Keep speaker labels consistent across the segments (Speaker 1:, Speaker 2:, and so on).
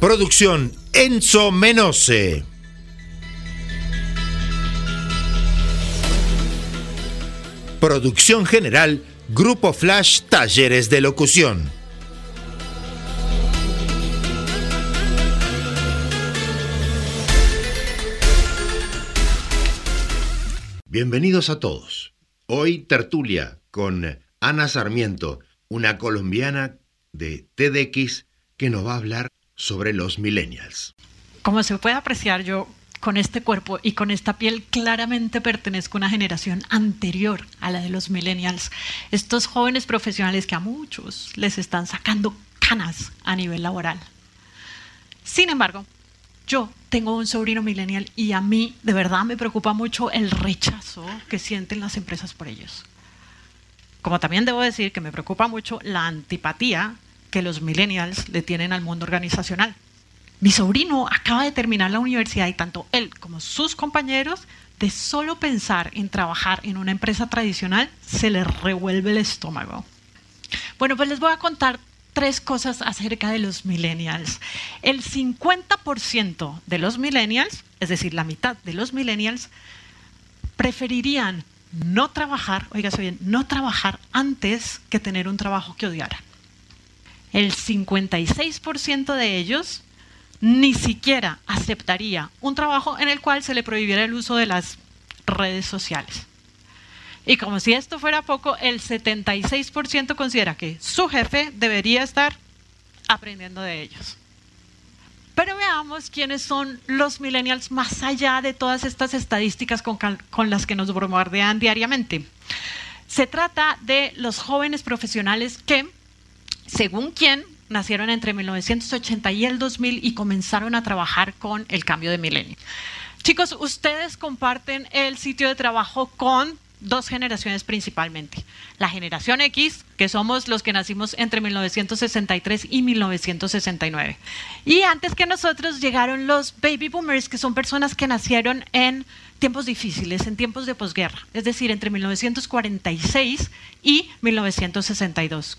Speaker 1: Producción Enzo Menose. Producción general Grupo Flash Talleres de Locución. Bienvenidos a todos. Hoy tertulia con Ana Sarmiento, una colombiana de TEDx que nos va a hablar sobre los millennials.
Speaker 2: Como se puede apreciar, yo con este cuerpo y con esta piel claramente pertenezco a una generación anterior a la de los millennials. Estos jóvenes profesionales que a muchos les están sacando canas a nivel laboral. Sin embargo, yo tengo un sobrino millennial y a mí de verdad me preocupa mucho el rechazo que sienten las empresas por ellos. Como también debo decir que me preocupa mucho la antipatía que los millennials le tienen al mundo organizacional. Mi sobrino acaba de terminar la universidad y tanto él como sus compañeros, de solo pensar en trabajar en una empresa tradicional, se les revuelve el estómago. Bueno, pues les voy a contar tres cosas acerca de los millennials. El 50% de los millennials, es decir, la mitad de los millennials, preferirían no trabajar, oígase bien, no trabajar antes que tener un trabajo que odiaran. El 56% de ellos ni siquiera aceptaría un trabajo en el cual se le prohibiera el uso de las redes sociales. Y como si esto fuera poco, el 76% considera que su jefe debería estar aprendiendo de ellos. Pero veamos quiénes son los millennials más allá de todas estas estadísticas con, con, las que nos bombardean diariamente. Se trata de los jóvenes profesionales que, según quién, nacieron entre 1980 y el 2000 y comenzaron a trabajar con el cambio de milenio. Chicos, ustedes comparten el sitio de trabajo con dos generaciones principalmente. La generación X, que somos los que nacimos entre 1963 y 1969. Y antes que nosotros llegaron los baby boomers, que son personas que nacieron en tiempos difíciles, en tiempos de posguerra, es decir, entre 1946 y 1962.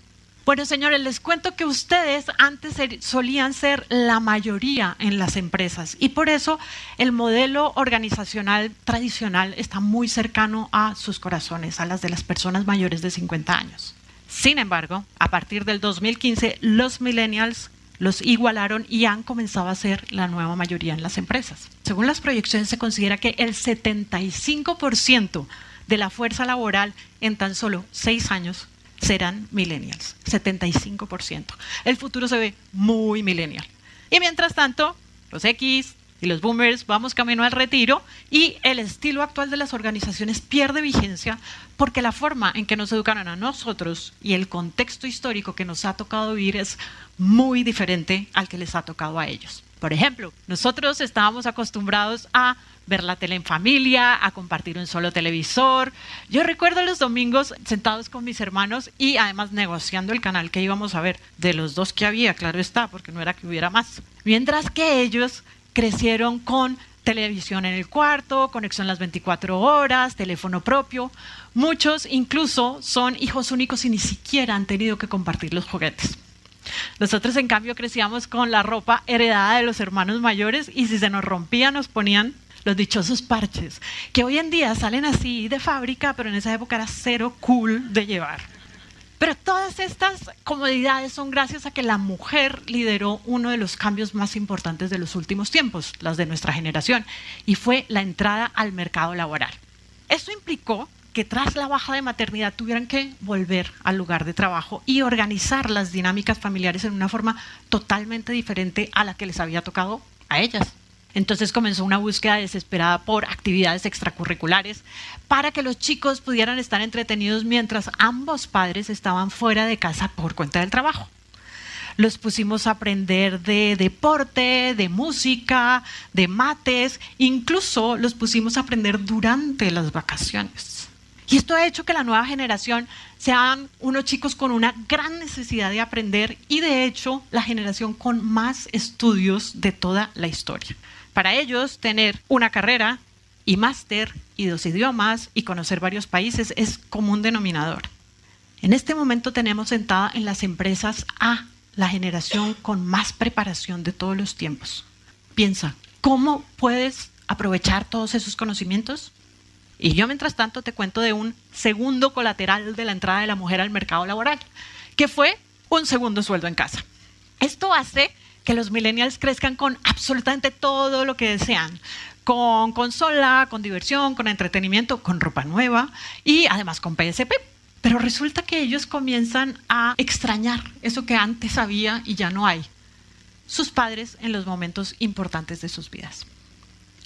Speaker 2: Bueno, señores, les cuento que ustedes antes solían ser la mayoría en las empresas y por eso el modelo organizacional tradicional está muy cercano a sus corazones, a las de las personas mayores de 50 años. Sin embargo, a partir del 2015, los millennials los igualaron y han comenzado a ser la nueva mayoría en las empresas. Según las proyecciones, se considera que el 75% de la fuerza laboral en tan solo seis años serán millennials, 75%. El futuro se ve muy millennial. Y mientras tanto, los X y los boomers vamos camino al retiro y el estilo actual de las organizaciones pierde vigencia porque la forma en que nos educaron a nosotros y el contexto histórico que nos ha tocado vivir es muy diferente al que les ha tocado a ellos. Por ejemplo, nosotros estábamos acostumbrados a ver la tele en familia, a compartir un solo televisor. Yo recuerdo los domingos sentados con mis hermanos y además negociando el canal que íbamos a ver, de los dos que había, claro está, porque no era que hubiera más. Mientras que ellos crecieron con televisión en el cuarto, conexión las 24 horas, teléfono propio. Muchos incluso son hijos únicos y ni siquiera han tenido que compartir los juguetes. Nosotros, en cambio, crecíamos con la ropa heredada de los hermanos mayores y si se nos rompía nos ponían los dichosos parches, que hoy en día salen así de fábrica, pero en esa época era cero cool de llevar. Pero todas estas comodidades son gracias a que la mujer lideró uno de los cambios más importantes de los últimos tiempos, las de nuestra generación, y fue la entrada al mercado laboral. Esto implicó que tras la baja de maternidad tuvieran que volver al lugar de trabajo y organizar las dinámicas familiares en una forma totalmente diferente a la que les había tocado a ellas. Entonces comenzó una búsqueda desesperada por actividades extracurriculares para que los chicos pudieran estar entretenidos mientras ambos padres estaban fuera de casa por cuenta del trabajo. los pusimos a aprender de deporte, de música, de mates, incluso los pusimos a aprender durante las vacaciones. Y esto ha hecho que la nueva generación sean unos chicos con una gran necesidad de aprender y de hecho la generación con más estudios de toda la historia. Para ellos, tener una carrera y máster y dos idiomas y conocer varios países es común denominador. En este momento tenemos sentada en las empresas a la generación con más preparación de todos los tiempos. Piensa, ¿cómo puedes aprovechar todos esos conocimientos? Y yo mientras tanto te cuento de un segundo colateral de la entrada de la mujer al mercado laboral, que fue un segundo sueldo en casa. Esto hace que los millennials crezcan con absolutamente todo lo que desean, con consola, con diversión, con entretenimiento, con ropa nueva y además con PSP. Pero resulta que ellos comienzan a extrañar eso que antes había y ya no hay. Sus padres en los momentos importantes de sus vidas.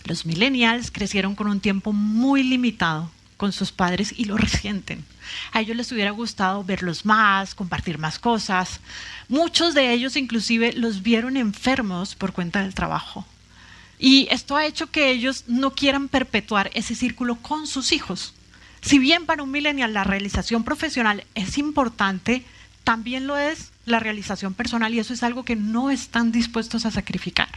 Speaker 2: Los millennials crecieron con un tiempo muy limitado con sus padres y lo resienten. A ellos les hubiera gustado verlos más, compartir más cosas. Muchos de ellos inclusive los vieron enfermos por cuenta del trabajo. Y esto ha hecho que ellos no quieran perpetuar ese círculo con sus hijos. Si bien para un millennial la realización profesional es importante, también lo es la realización personal y eso es algo que no están dispuestos a sacrificar.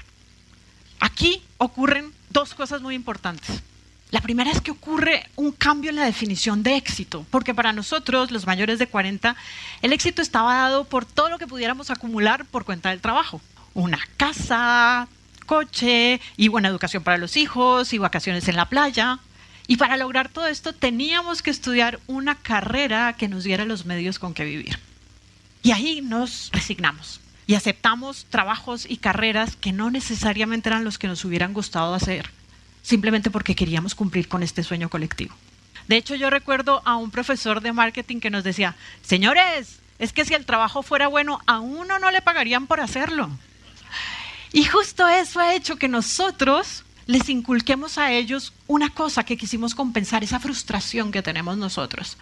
Speaker 2: Aquí ocurren dos cosas muy importantes. La primera es que ocurre un cambio en la definición de éxito, porque para nosotros, los mayores de 40, el éxito estaba dado por todo lo que pudiéramos acumular por cuenta del trabajo. Una casa, coche y buena educación para los hijos y vacaciones en la playa. Y para lograr todo esto teníamos que estudiar una carrera que nos diera los medios con que vivir. Y ahí nos resignamos y aceptamos trabajos y carreras que no necesariamente eran los que nos hubieran gustado hacer, simplemente porque queríamos cumplir con este sueño colectivo. De hecho, yo recuerdo a un profesor de marketing que nos decía, señores, es que si el trabajo fuera bueno, a uno no le pagarían por hacerlo. Y justo eso ha hecho que nosotros les inculquemos a ellos una cosa que quisimos compensar, esa frustración que tenemos nosotros.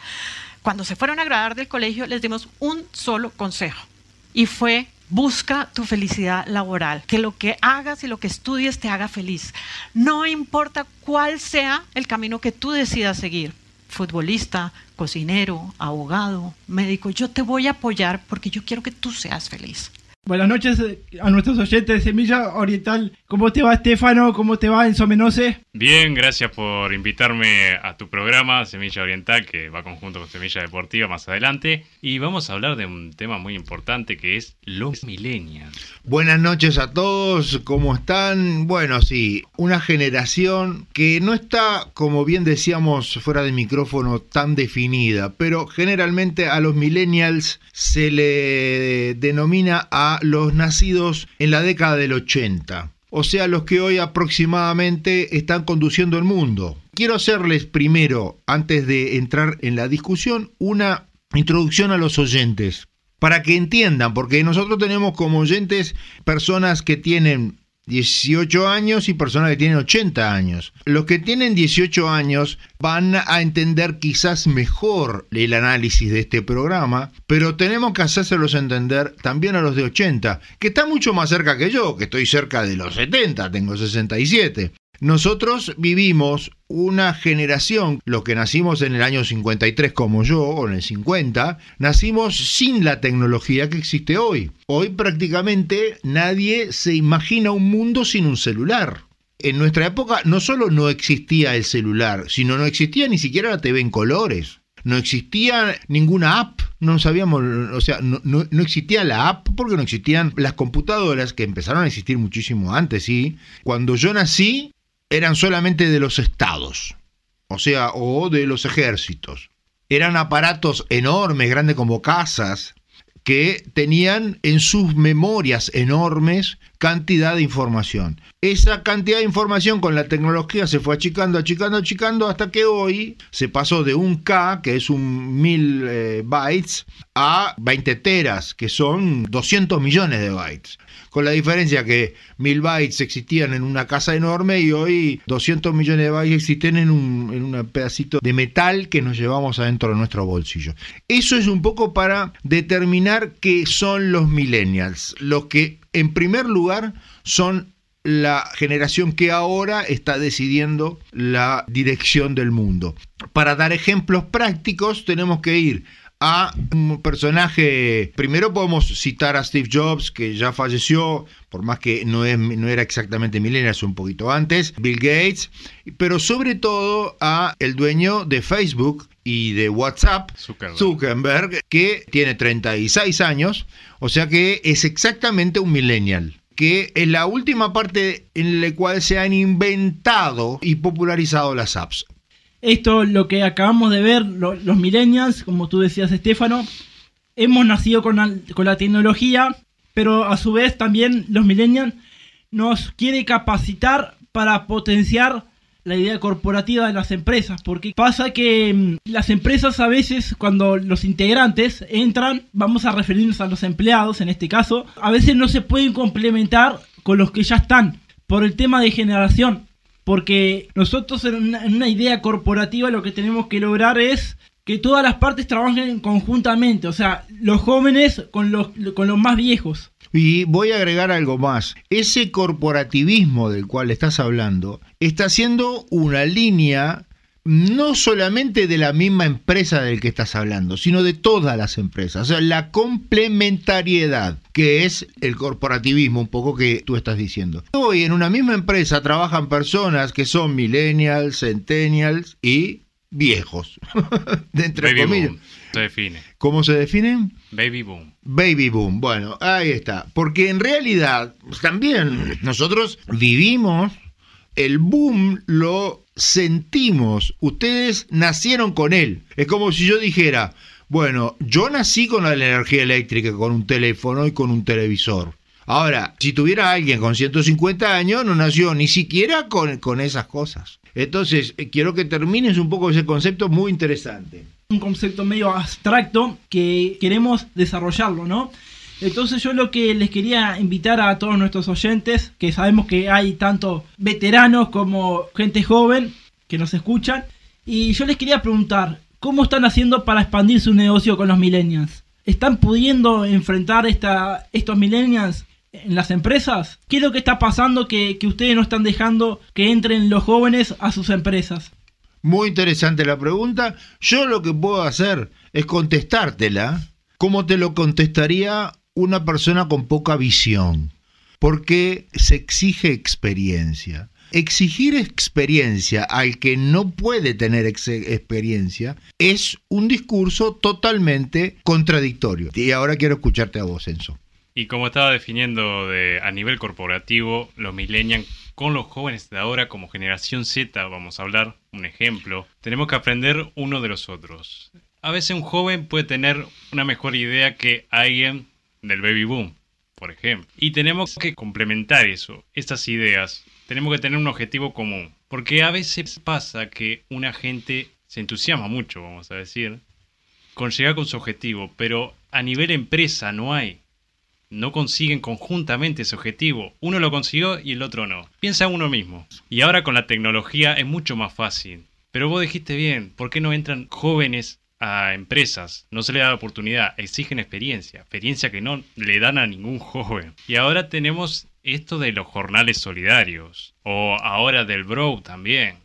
Speaker 2: Cuando se fueron a graduar del colegio, les dimos un solo consejo y fue busca tu felicidad laboral, que lo que hagas y lo que estudies te haga feliz. No importa cuál sea el camino que tú decidas seguir, futbolista, cocinero, abogado, médico, yo te voy a apoyar porque yo quiero que tú seas feliz.
Speaker 3: Buenas noches eh, a nuestros oyentes de Semilla Oriental. ¿Cómo te va, Estefano? ¿Cómo te va, Enzo Menose?
Speaker 4: Bien, gracias por invitarme a tu programa Semilla Oriental, que va conjunto con Semilla Deportiva más adelante. Y vamos a hablar de un tema muy importante que es los millennials.
Speaker 5: Buenas noches a todos, ¿cómo están? Bueno, sí, una generación que no está, como bien decíamos fuera de micrófono, tan definida, pero generalmente a los millennials se le denomina a los nacidos en la década del 80, o sea, los que hoy aproximadamente están conduciendo el mundo. Quiero hacerles primero, antes de entrar en la discusión, una introducción a los oyentes, para que entiendan, porque nosotros tenemos como oyentes personas que tienen 18 años y personas que tienen 80 años. Los que tienen 18 años van a entender quizás mejor el análisis de este programa, pero tenemos que hacérselos entender también a los de 80, que están mucho más cerca que yo, que estoy cerca de los 70, tengo 67. Nosotros vivimos una generación, los que nacimos en el año 53 como yo, o en el 50, nacimos sin la tecnología que existe hoy. Hoy prácticamente nadie se imagina un mundo sin un celular. En nuestra época no solo no existía el celular, sino no existía ni siquiera la TV en colores. No existía ninguna app, no sabíamos, o sea, no, no existía la app porque no existían las computadoras que empezaron a existir muchísimo antes, ¿sí? Cuando yo nací, eran solamente de los estados, o sea, o de los ejércitos. Eran aparatos enormes, grandes como casas, que tenían en sus memorias enormes cantidad de información. Esa cantidad de información con la tecnología se fue achicando, achicando, achicando hasta que hoy se pasó de un K, que es un mil eh, bytes, a 20 teras, que son 200 millones de bytes. Con la diferencia que mil bytes existían en una casa enorme y hoy 200 millones de bytes existen en un, en un pedacito de metal que nos llevamos adentro de nuestro bolsillo. Eso es un poco para determinar qué son los millennials, los que en primer lugar son la generación que ahora está decidiendo la dirección del mundo. Para dar ejemplos prácticos tenemos que ir a un personaje, primero podemos citar a Steve Jobs, que ya falleció, por más que no, es, no era exactamente millennial, un poquito antes, Bill Gates, pero sobre todo a el dueño de Facebook y de WhatsApp,
Speaker 4: Zuckerberg.
Speaker 5: Zuckerberg, que tiene 36 años, o sea que es exactamente un millennial que es la última parte en la cual se han inventado y popularizado las apps.
Speaker 3: Esto, lo que acabamos de ver, lo- los millennials, como tú decías, Estefano, hemos nacido con la, con la tecnología, pero a su vez también los millennials nos quiere capacitar para potenciar la idea corporativa de las empresas, porque pasa que mm, las empresas a veces cuando los integrantes entran, vamos a referirnos a los empleados en este caso, a veces no se pueden complementar con los que ya están por el tema de generación, porque nosotros en una, en una idea corporativa lo que tenemos que lograr es que todas las partes trabajen conjuntamente, o sea, los jóvenes con los, con los más viejos.
Speaker 5: Y voy a agregar algo más. Ese corporativismo del cual estás hablando está siendo una línea no solamente de la misma empresa del que estás hablando, sino de todas las empresas. O sea, la complementariedad, que es el corporativismo, un poco que tú estás diciendo. Hoy en una misma empresa trabajan personas que son millennials, centennials y viejos. de entre
Speaker 4: Baby
Speaker 5: comillas.
Speaker 4: boom. Se define.
Speaker 5: ¿Cómo se definen?
Speaker 4: Baby boom.
Speaker 5: Baby boom, bueno, ahí está. Porque en realidad también nosotros vivimos, el boom lo sentimos, ustedes nacieron con él. Es como si yo dijera, bueno, yo nací con la energía eléctrica, con un teléfono y con un televisor. Ahora, si tuviera alguien con 150 años, no nació ni siquiera con, con esas cosas. Entonces, eh, quiero que termines un poco ese concepto muy interesante.
Speaker 3: Un concepto medio abstracto que queremos desarrollarlo, ¿no? Entonces yo lo que les quería invitar a todos nuestros oyentes, que sabemos que hay tanto veteranos como gente joven que nos escuchan, y yo les quería preguntar, ¿cómo están haciendo para expandir su negocio con los millennials? ¿Están pudiendo enfrentar esta, estos millennials en las empresas? ¿Qué es lo que está pasando que, que ustedes no están dejando que entren los jóvenes a sus empresas?
Speaker 5: Muy interesante la pregunta. Yo lo que puedo hacer es contestártela como te lo contestaría una persona con poca visión, porque se exige experiencia. Exigir experiencia al que no puede tener ex- experiencia es un discurso totalmente contradictorio. Y ahora quiero escucharte a vos, Enzo.
Speaker 4: Y como estaba definiendo de, a nivel corporativo, los millennials con los jóvenes de ahora como generación Z, vamos a hablar, un ejemplo, tenemos que aprender uno de los otros. A veces un joven puede tener una mejor idea que alguien del baby boom, por ejemplo. Y tenemos que complementar eso, estas ideas. Tenemos que tener un objetivo común. Porque a veces pasa que una gente se entusiasma mucho, vamos a decir, con llegar con su objetivo, pero a nivel empresa no hay no consiguen conjuntamente ese objetivo. Uno lo consiguió y el otro no. Piensa uno mismo. Y ahora con la tecnología es mucho más fácil. Pero vos dijiste bien, ¿por qué no entran jóvenes a empresas? No se les da la oportunidad, exigen experiencia, experiencia que no le dan a ningún joven. Y ahora tenemos esto de los jornales solidarios, o ahora del Bro también.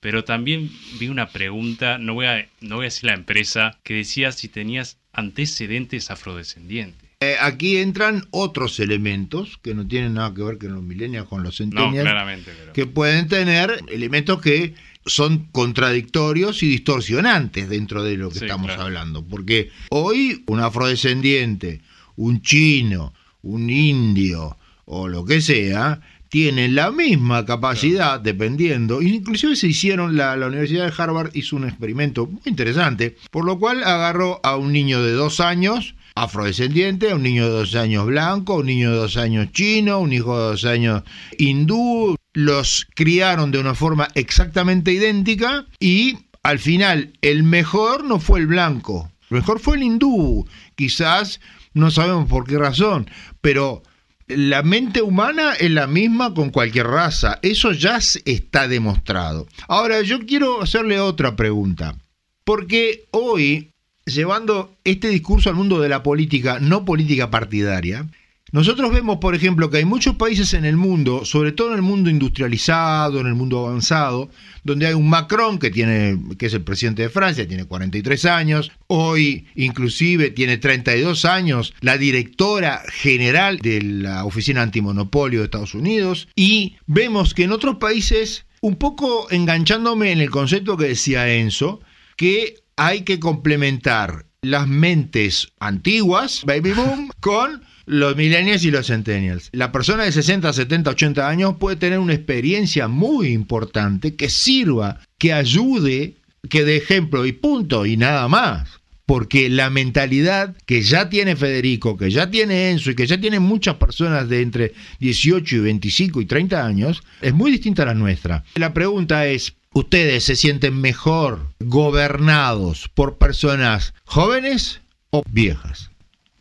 Speaker 4: Pero también vi una pregunta, no voy a, no voy a decir la empresa, que decía si tenías antecedentes afrodescendientes.
Speaker 5: Eh, aquí entran otros elementos que no tienen nada que ver con los millennials, con los
Speaker 4: No, claramente, pero...
Speaker 5: que pueden tener elementos que son contradictorios y distorsionantes dentro de lo que
Speaker 4: Sí,
Speaker 5: estamos
Speaker 4: claro.
Speaker 5: hablando. Porque hoy un afrodescendiente, un chino, un indio o lo que sea, tienen la misma capacidad, dependiendo. Inclusive se hicieron, la, la Universidad de Harvard hizo un experimento muy interesante, por lo cual agarró a un niño de dos años, afrodescendiente, un niño de dos años blanco, un niño de dos años chino, un hijo de dos años hindú, los criaron de una forma exactamente idéntica y al final el mejor no fue el blanco, el mejor fue el hindú, quizás no sabemos por qué razón, pero la mente humana es la misma con cualquier raza, eso ya está demostrado. Ahora yo quiero hacerle otra pregunta, porque hoy, llevando este discurso al mundo de la política, no política partidaria, nosotros vemos, por ejemplo, que hay muchos países en el mundo, sobre todo en el mundo industrializado, en el mundo avanzado, donde hay un Macron que tiene que es el presidente de Francia, tiene 43 años, hoy inclusive tiene 32 años la directora general de la Oficina Antimonopolio de Estados Unidos y vemos que en otros países un poco enganchándome en el concepto que decía Enzo, que hay que complementar las mentes antiguas, baby boom, con los millennials y los centennials. La persona de 60, 70, 80 años puede tener una experiencia muy importante que sirva, que ayude, que dé ejemplo y punto, y nada más. Porque la mentalidad que ya tiene Federico, que ya tiene Enzo y que ya tienen muchas personas de entre 18 y 25 y 30 años, es muy distinta a la nuestra. La pregunta es, ¿ustedes se sienten mejor gobernados por personas jóvenes o viejas?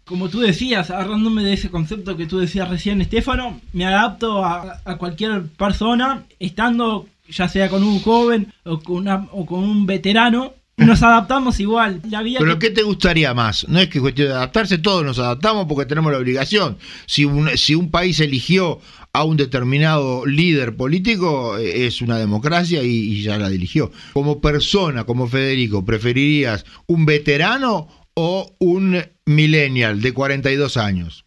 Speaker 3: como tú decías, agarrándome de ese concepto que tú decías recién, Estefano, me adapto a, cualquier persona, estando ya sea con un joven o con, una, o con un veterano, nos adaptamos igual.
Speaker 5: La Pero ¿qué te gustaría más? No es que cuestión de adaptarse, todos nos adaptamos porque tenemos la obligación. Si un, si un país eligió a un determinado líder político, eh, es una democracia y, ya la eligió. Como persona, como Federico, ¿preferirías un veterano o un millennial de 42 años?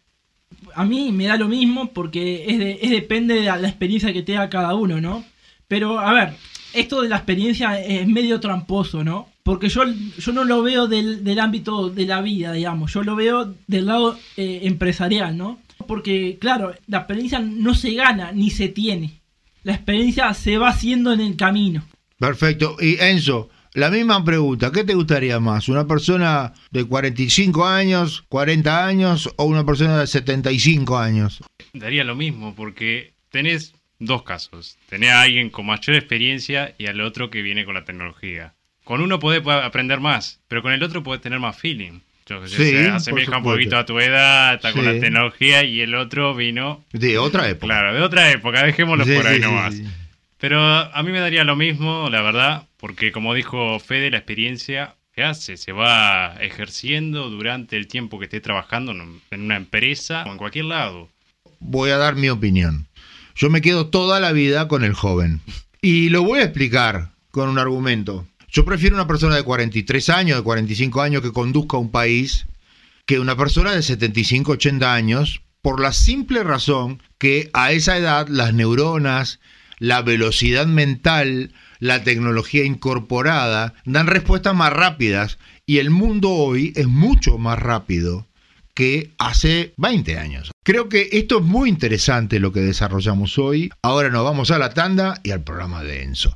Speaker 3: A mí me da lo mismo porque es, depende de la experiencia que tenga cada uno, ¿no? Pero, a ver, esto de la experiencia es medio tramposo, ¿no? Porque yo, yo no lo veo del, ámbito de la vida, digamos, yo lo veo del lado eh, empresarial, ¿no? Porque, claro, la experiencia no se gana ni se tiene. La experiencia se va haciendo en el camino.
Speaker 5: Perfecto. Y Enzo, la misma pregunta, ¿qué te gustaría más? ¿Una persona de 45 años, 40 años o una persona de 75 años?
Speaker 6: Daría lo mismo porque tenés dos casos. Tenés a alguien con mayor experiencia y al otro que viene con la tecnología. Con uno podés aprender más, pero con el otro podés tener más feeling. Yo sí, se asemeja un poquito a tu edad, está con la tecnología y el otro vino...
Speaker 5: De otra época.
Speaker 6: Claro, de otra época, dejémoslo por ahí nomás. Pero a mí me daría lo mismo, la verdad, porque como dijo Fede, la experiencia que hace se va ejerciendo durante el tiempo que esté trabajando en una empresa o en cualquier lado.
Speaker 5: Voy a dar mi opinión. Yo me quedo toda la vida con el joven. Y lo voy a explicar con un argumento. Yo prefiero una persona de 43 años, de 45 años que conduzca un país que una persona de 75, 80 años, por la simple razón que a esa edad las neuronas, la velocidad mental, la tecnología incorporada, dan respuestas más rápidas y el mundo hoy es mucho más rápido que hace 20 años. Creo que esto es muy interesante lo que desarrollamos hoy. Ahora nos vamos a la tanda y al programa de Enzo.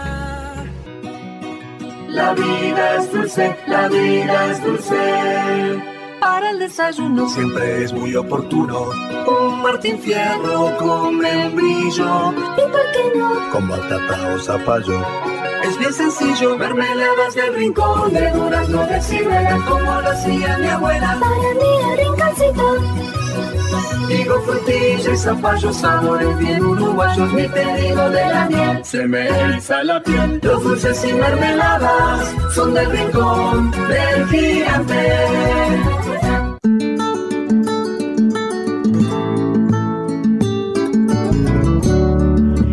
Speaker 7: La vida es dulce, la vida es dulce para el desayuno. Siempre es muy oportuno. Un Martín Fierro con membrillo. ¿Y por qué no? Con batata o zapallo. Es bien sencillo, mermeladas del rincón de durazno de como lo hacía mi abuela. Para mí el Digo frutilla y zapallo, sabores bien uruguayos, mi pedido de la miel. Se me eriza la piel, los dulces y mermeladas son del rincón del gigante.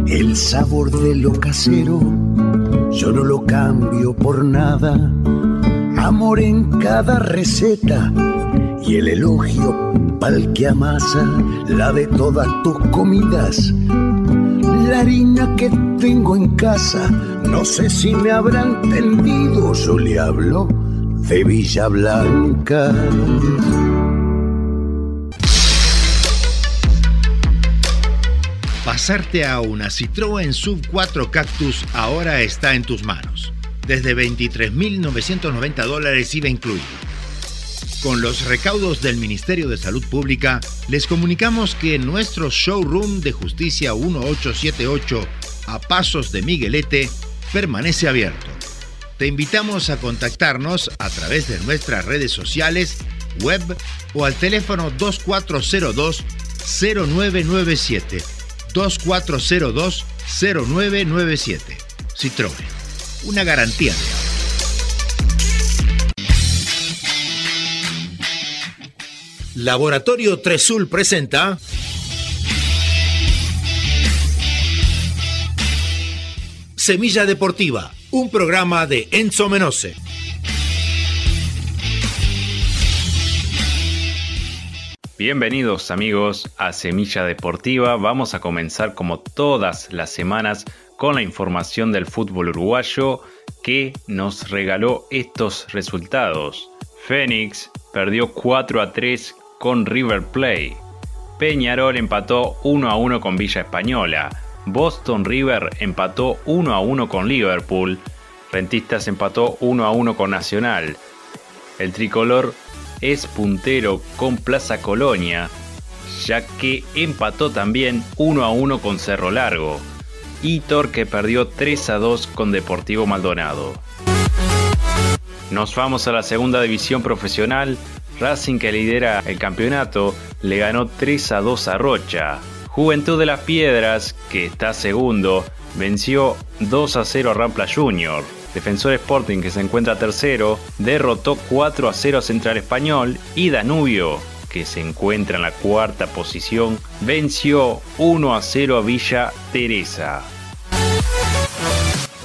Speaker 7: El sabor de lo casero, yo no lo cambio por nada. Amor en cada receta
Speaker 8: y el elogio pa'l que amasa la de todas tus comidas. La harina que tengo en casa, no sé si me habrán entendido, yo le hablo de Villa Blanca.
Speaker 5: Pasarte a una Citroën Sub 4 Cactus ahora está en tus manos. Desde 23.990 dólares IVA incluido. Con los recaudos del Ministerio de Salud Pública, les comunicamos que nuestro showroom de Justicia 1878 a Pasos de Miguelete permanece abierto. Te invitamos a contactarnos a través de nuestras redes sociales, web o al teléfono 2402 0997 2402-0997. Citroën. Una garantía de Laboratorio Tresul presenta Semilla Deportiva, un programa de Enzo Menose.
Speaker 6: Bienvenidos amigos a Semilla Deportiva. Vamos a comenzar como todas las semanas con la información del fútbol uruguayo que nos regaló estos resultados. Fénix perdió 4 a 3 con River Plate. Peñarol empató 1 a 1 con Villa Española. Boston River empató 1 a 1 con Liverpool. Rentistas empató 1 a 1 con Nacional. El tricolor es puntero con Plaza Colonia, ya que empató también 1 a 1 con Cerro Largo, y Torque perdió 3 a 2 con Deportivo Maldonado. Nos vamos a la segunda división profesional. Racing que lidera el campeonato le ganó 3 a 2 a Rocha. Juventud de las Piedras, que está segundo, venció 2 a 0 a Rampla Junior. Defensor Sporting, que se encuentra tercero, derrotó 4 a 0 a Central Español y Danubio, que se encuentra en la cuarta posición, venció 1 a 0 a Villa Teresa.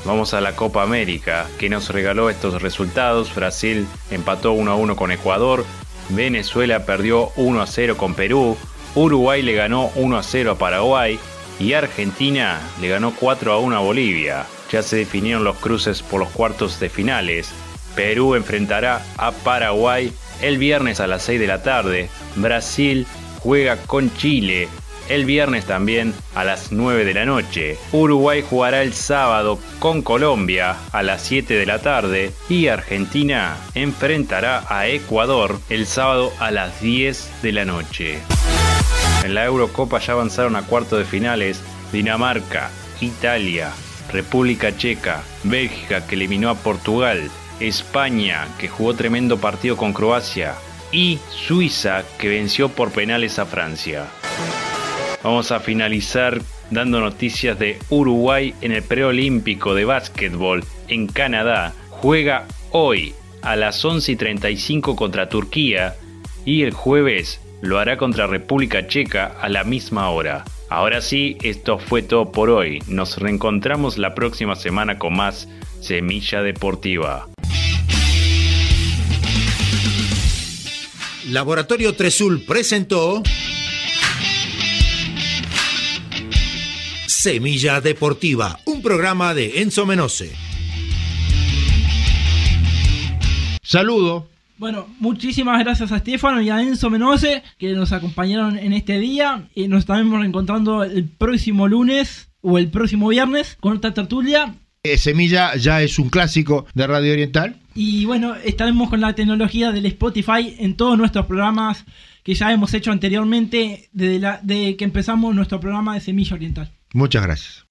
Speaker 6: Vamos a la Copa América, que nos regaló estos resultados. Brasil empató 1 a 1 con Ecuador, Venezuela perdió 1 a 0 con Perú, Uruguay le ganó 1 a 0 a Paraguay y Argentina le ganó 4 a 1 a Bolivia ya se definieron los cruces por los cuartos de finales. Perú enfrentará a Paraguay el viernes a las 6 de la tarde. Brasil juega con Chile el viernes también a las 9 de la noche. Uruguay jugará el sábado con Colombia a las 7 de la tarde y Argentina enfrentará a Ecuador el sábado a las 10 de la noche. En la Eurocopa ya avanzaron a cuartos de finales Dinamarca, Italia, República Checa, Bélgica que eliminó a Portugal, España que jugó tremendo partido con Croacia y Suiza que venció por penales a Francia. Vamos a finalizar dando noticias de Uruguay en el preolímpico de básquetbol en Canadá. Juega hoy a las 11 y 35 contra Turquía y el jueves lo hará contra República Checa a la misma hora. Ahora sí, esto fue todo por hoy. Nos reencontramos la próxima semana con más Semilla Deportiva.
Speaker 5: Laboratorio Tresul presentó Semilla Deportiva, un programa de Enzo Menose.
Speaker 9: Saludo.
Speaker 3: Bueno, muchísimas gracias a Estefano y a Enzo Menose que nos acompañaron en este día. Y nos estaremos reencontrando el próximo lunes o el próximo viernes con otra tertulia.
Speaker 9: Eh, Semilla ya es un clásico de Radio Oriental.
Speaker 3: Y bueno, estaremos con la tecnología del Spotify en todos nuestros programas que ya hemos hecho anteriormente desde, la, de que empezamos nuestro programa de Semilla Oriental.
Speaker 9: Muchas gracias.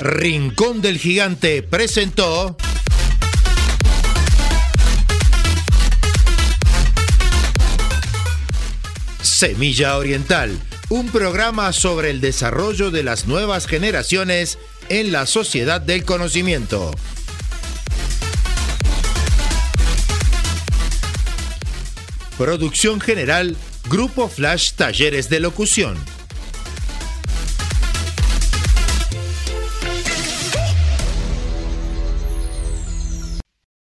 Speaker 5: Rincón del Gigante presentó Semilla Oriental, un programa sobre el desarrollo de las nuevas generaciones en la sociedad del conocimiento. Producción general, Grupo Flash Talleres de Locución.